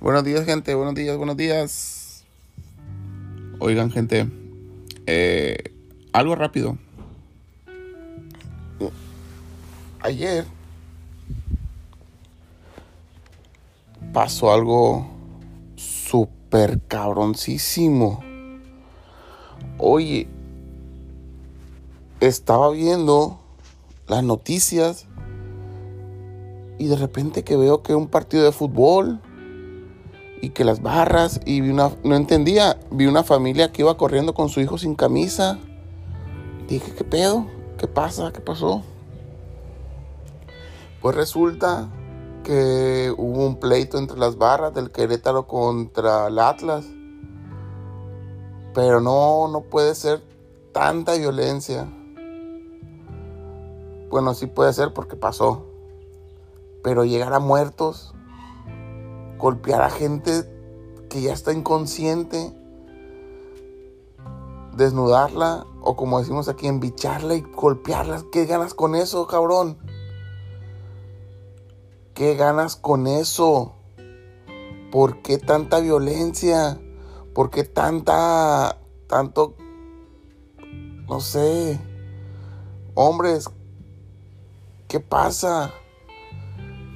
buenos días, gente. Buenos días, buenos días. Oigan, gente. Algo rápido. Ayer pasó algo súper cabroncísimo. Oye, estaba viendo las noticias y de repente que veo que un partido de fútbol y que las barras y vi una no entendía, vi una familia que iba corriendo con su hijo sin camisa. Dije, ¿qué pedo? ¿Qué pasa? ¿Qué pasó? Pues resulta que hubo un pleito entre las barras del Querétaro contra el Atlas. Pero no, no puede ser tanta violencia. Bueno, sí puede ser porque pasó. Pero llegar a muertos, golpear a gente que ya está inconsciente, desnudarla o como decimos aquí, embicharla y golpearla. ¿Qué ganas con eso, cabrón? ¿Qué ganas con eso? ¿Por qué tanta violencia? ¿Por qué tanta, tanto, no sé, hombres, ¿qué pasa?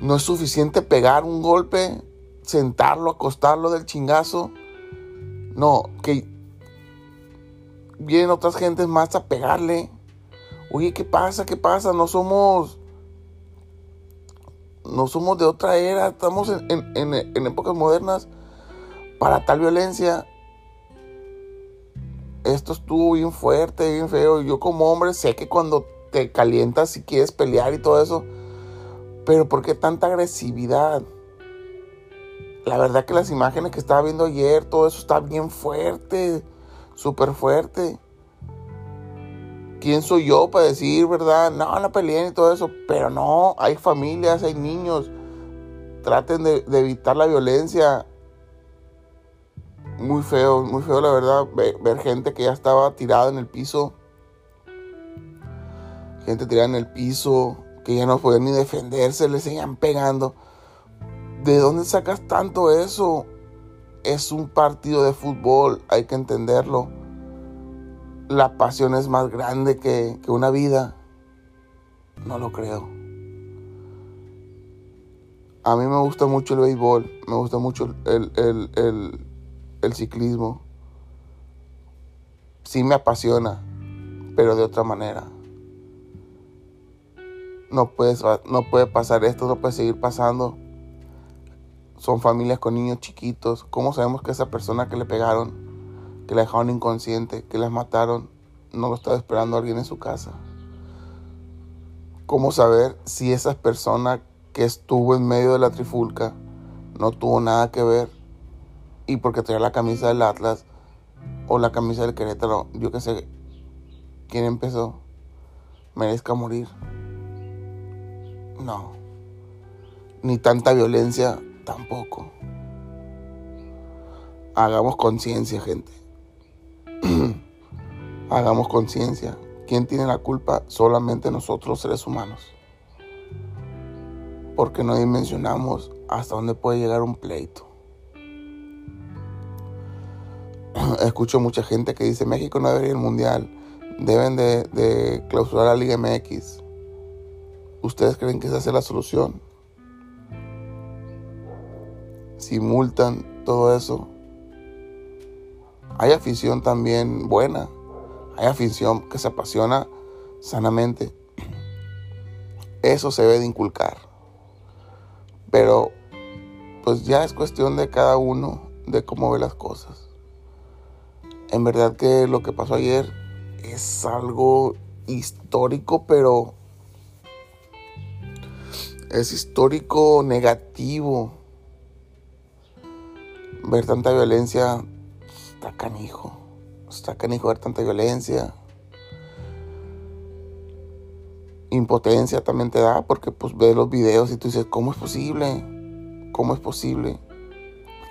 ¿No es suficiente pegar un golpe, sentarlo, acostarlo del chingazo? No, que vienen otras gentes más a pegarle. Oye, ¿qué pasa? ¿Qué pasa? No somos no somos de otra era, estamos en, épocas modernas. Para tal violencia, esto estuvo bien fuerte, bien feo. Yo como hombre sé que cuando te calientas y quieres pelear y todo eso, pero ¿por qué tanta agresividad? La verdad que las imágenes que estaba viendo ayer, todo eso está bien fuerte, súper fuerte. ¿Quién soy yo para decir, verdad? No, no peleen y todo eso. Pero no, hay familias, hay niños. Traten de, evitar la violencia. Muy feo, muy feo la verdad. Ver, gente que ya estaba tirada en el piso. Gente tirada en el piso. Que ya no podían ni defenderse, le seguían pegando. ¿De dónde sacas tanto eso? Es un partido de fútbol, hay que entenderlo la pasión es más grande que, una vida. No lo creo. A mí me gusta mucho el béisbol, me gusta mucho el, el, ciclismo. Sí me apasiona, pero de otra manera. No, puedes, no puede pasar esto, no puede seguir pasando. Son familias con niños chiquitos. ¿Cómo sabemos que esa persona que le pegaron que la dejaron inconsciente, que las mataron, no lo estaba esperando alguien en su casa. ¿Cómo saber si esa persona que estuvo en medio de la trifulca no tuvo nada que ver y porque traía la camisa del Atlas o la camisa del Querétaro, yo qué sé, quién empezó, merezca morir? No. Ni tanta violencia tampoco. Hagamos conciencia, gente. Hagamos conciencia. ¿Quién tiene la culpa? Solamente nosotros, seres humanos. Porque no dimensionamos hasta dónde puede llegar un pleito. Escucho mucha gente que dice México no debería ir al mundial. Deben de, clausurar la Liga MX. ¿Ustedes creen que esa es la solución? Si multan todo eso, hay afición también buena. Hay afición que se apasiona sanamente. Eso se debe de inculcar. Pero pues ya es cuestión de cada uno de cómo ve las cosas. En verdad que lo que pasó ayer es algo histórico, pero es histórico negativo. Ver tanta violencia está canijo. Está canijo ver tanta violencia. Impotencia también te da porque pues ves los videos y tú dices, ¿cómo es posible? ¿Cómo es posible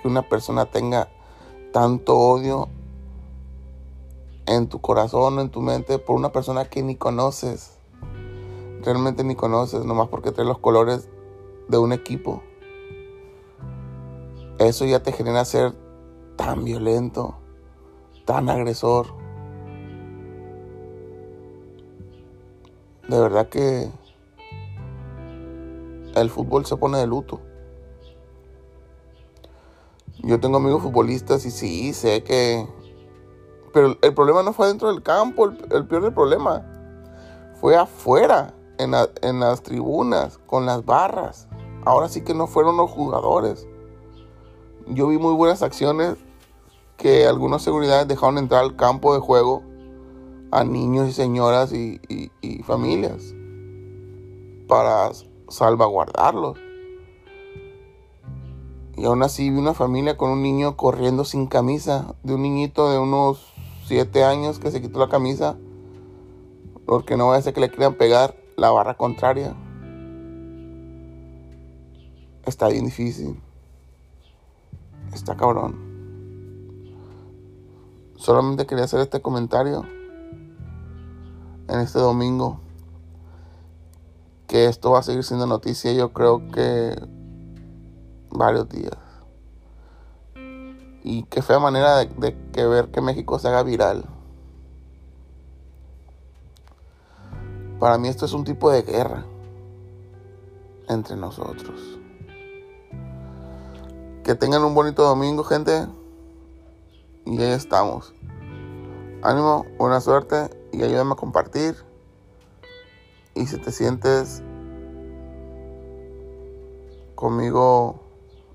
que una persona tenga tanto odio en tu corazón o en tu mente por una persona que ni conoces. Realmente ni conoces, nomás porque trae los colores de un equipo. Eso ya te genera ser tan violento, tan agresor. De verdad que el fútbol se pone de luto. Yo tengo amigos futbolistas y sí, sé que... Pero el problema no fue dentro del campo, el, peor del problema. Fue afuera, en, en las tribunas, con las barras. Ahora sí que no fueron los jugadores. Yo vi muy buenas acciones que algunas seguridades dejaron entrar al campo de juego a niños y señoras y familias para salvaguardarlos. Y aún así vi una familia con un niño corriendo sin camisa, de un niñito de unos 7 años que se quitó la camisa, porque no va a que le quieran pegar la barra contraria. Está bien difícil. Está cabrón. Solamente quería hacer este comentario en este domingo. Que esto va a seguir siendo noticia. Yo creo que varios días. Y qué fea manera de, que ver que México se haga viral. Para mí esto es un tipo de guerra entre nosotros. Que tengan un bonito domingo, gente. Y ahí estamos. Ánimo, buena suerte y ayúdame a compartir. Y si te sientes conmigo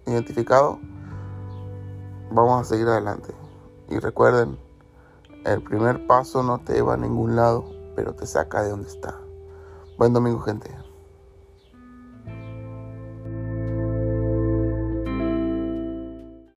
identificado, vamos a seguir adelante. Y recuerden, el primer paso no te lleva a ningún lado, pero te saca de donde está. Buen domingo, gente.